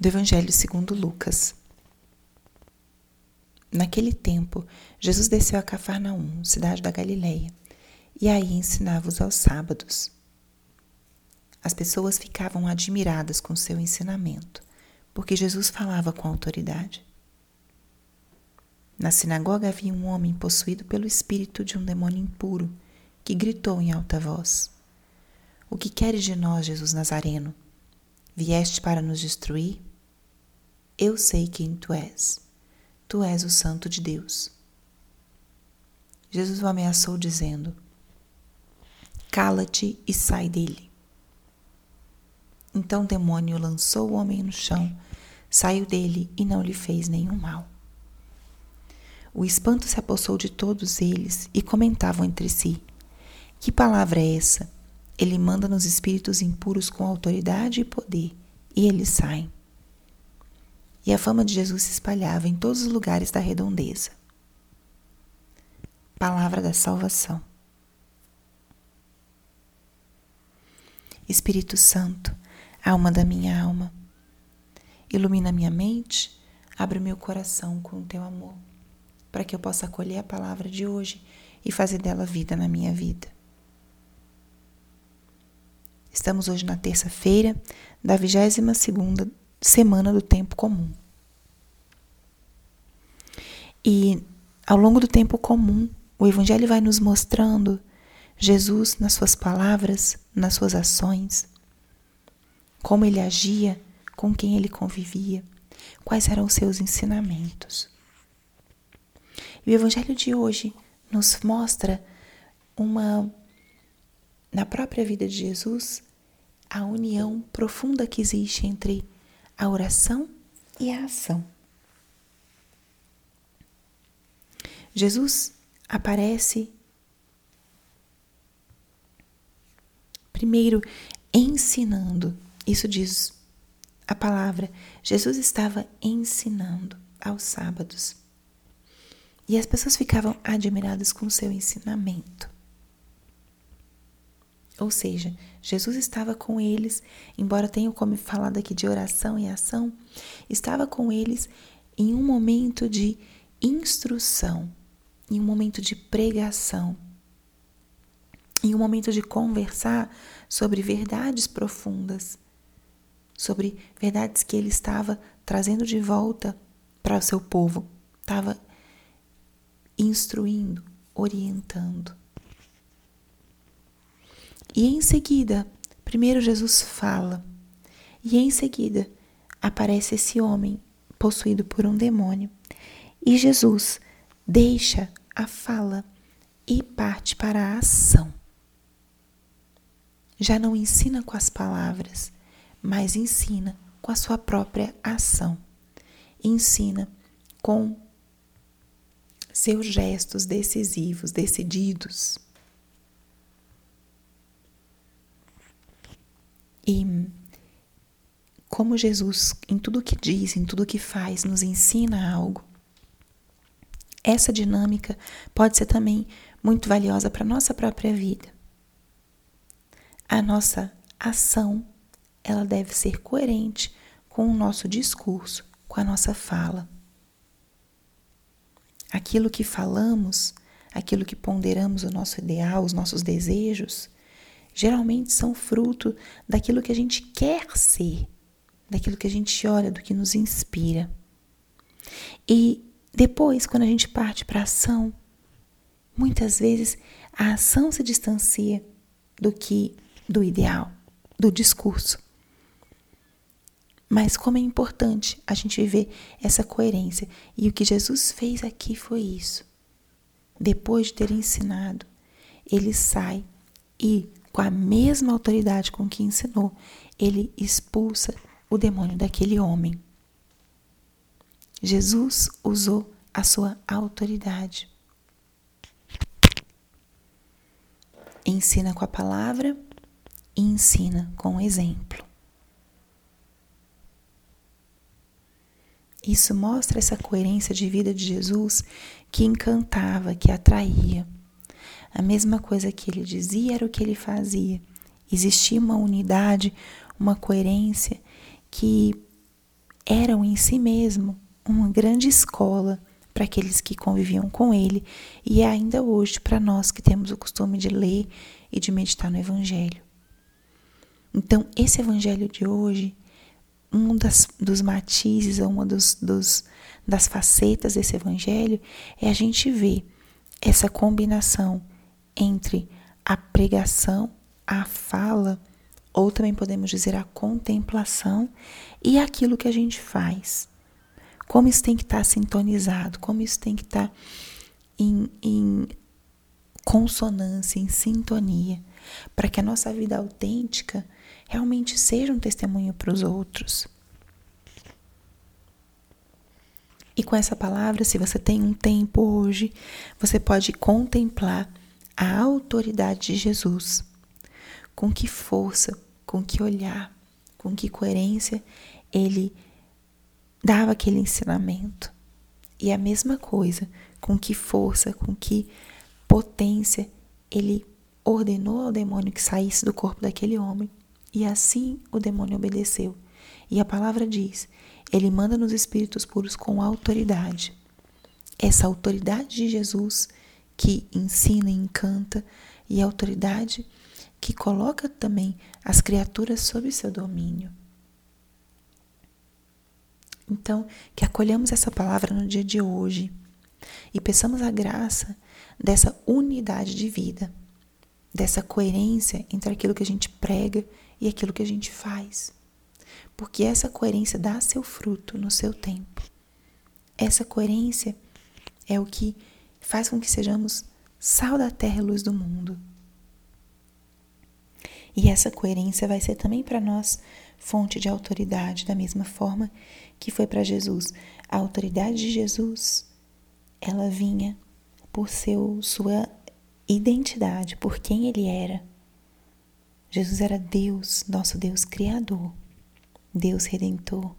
do Evangelho segundo Lucas. Naquele tempo, Jesus desceu a Cafarnaum, cidade da Galileia, e aí ensinava-os aos sábados. As pessoas ficavam admiradas com seu ensinamento, porque Jesus falava com autoridade. Na sinagoga havia um homem possuído pelo espírito de um demônio impuro, que gritou em alta voz: O que queres de nós, Jesus Nazareno? Vieste para nos destruir? Eu sei quem tu és. Tu és o Santo de Deus. Jesus o ameaçou, dizendo: Cala-te e sai dele. Então o demônio lançou o homem no chão, saiu dele e não lhe fez nenhum mal. O espanto se apossou de todos eles e comentavam entre si: Que palavra é essa? Ele manda nos espíritos impuros com autoridade e poder, e eles saem e a fama de Jesus se espalhava em todos os lugares da redondeza. Palavra da Salvação. Espírito Santo, alma da minha alma, ilumina minha mente, abre meu coração com o teu amor, para que eu possa acolher a palavra de hoje e fazer dela vida na minha vida. Estamos hoje na terça-feira da 22 segunda semana do tempo comum. E ao longo do tempo comum, o Evangelho vai nos mostrando Jesus nas suas palavras, nas suas ações, como ele agia, com quem ele convivia, quais eram os seus ensinamentos. E o Evangelho de hoje nos mostra uma, na própria vida de Jesus, a união profunda que existe entre a oração e a ação. Jesus aparece primeiro ensinando, isso diz a palavra. Jesus estava ensinando aos sábados. E as pessoas ficavam admiradas com o seu ensinamento. Ou seja, Jesus estava com eles, embora tenha como falado aqui de oração e ação, estava com eles em um momento de instrução, em um momento de pregação, em um momento de conversar sobre verdades profundas, sobre verdades que ele estava trazendo de volta para o seu povo, estava instruindo, orientando. E em seguida, primeiro Jesus fala, e em seguida aparece esse homem possuído por um demônio. E Jesus deixa a fala e parte para a ação. Já não ensina com as palavras, mas ensina com a sua própria ação. Ensina com seus gestos decisivos, decididos. E como Jesus, em tudo que diz, em tudo que faz, nos ensina algo, essa dinâmica pode ser também muito valiosa para a nossa própria vida. A nossa ação, ela deve ser coerente com o nosso discurso, com a nossa fala. Aquilo que falamos, aquilo que ponderamos o nosso ideal, os nossos desejos, geralmente são fruto daquilo que a gente quer ser, daquilo que a gente olha, do que nos inspira. E depois, quando a gente parte para a ação, muitas vezes a ação se distancia do que do ideal, do discurso. Mas como é importante a gente viver essa coerência. E o que Jesus fez aqui foi isso. Depois de ter ensinado, ele sai e, com a mesma autoridade com que ensinou, ele expulsa o demônio daquele homem. Jesus usou a sua autoridade. Ensina com a palavra e ensina com o exemplo. Isso mostra essa coerência de vida de Jesus que encantava, que atraía. A mesma coisa que ele dizia era o que ele fazia. Existia uma unidade, uma coerência que eram em si mesmo uma grande escola para aqueles que conviviam com ele e é ainda hoje para nós que temos o costume de ler e de meditar no Evangelho. Então, esse Evangelho de hoje, um das, dos matizes, uma dos, dos, das facetas desse Evangelho é a gente ver essa combinação entre a pregação, a fala, ou também podemos dizer a contemplação e aquilo que a gente faz como isso tem que estar sintonizado, como isso tem que estar em, em consonância, em sintonia, para que a nossa vida autêntica realmente seja um testemunho para os outros. E com essa palavra, se você tem um tempo hoje, você pode contemplar a autoridade de Jesus. Com que força, com que olhar, com que coerência ele dava aquele ensinamento. E a mesma coisa, com que força, com que potência ele ordenou ao demônio que saísse do corpo daquele homem. E assim o demônio obedeceu. E a palavra diz: ele manda nos espíritos puros com autoridade. Essa autoridade de Jesus que ensina e encanta, e autoridade que coloca também as criaturas sob seu domínio. Então, que acolhamos essa palavra no dia de hoje e peçamos a graça dessa unidade de vida, dessa coerência entre aquilo que a gente prega e aquilo que a gente faz. Porque essa coerência dá seu fruto no seu tempo. Essa coerência é o que faz com que sejamos sal da terra e luz do mundo. E essa coerência vai ser também para nós fonte de autoridade, da mesma forma que foi para Jesus. A autoridade de Jesus, ela vinha por seu sua identidade, por quem ele era. Jesus era Deus, nosso Deus criador, Deus redentor.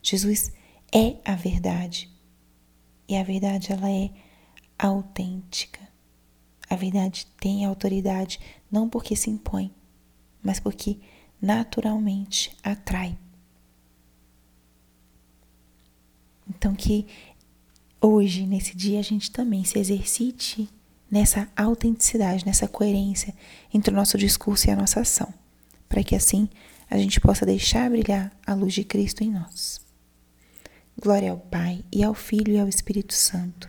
Jesus é a verdade. E a verdade ela é autêntica. A verdade tem autoridade não porque se impõe, mas porque naturalmente atrai. Então, que hoje, nesse dia, a gente também se exercite nessa autenticidade, nessa coerência entre o nosso discurso e a nossa ação, para que assim a gente possa deixar brilhar a luz de Cristo em nós. Glória ao Pai, e ao Filho e ao Espírito Santo,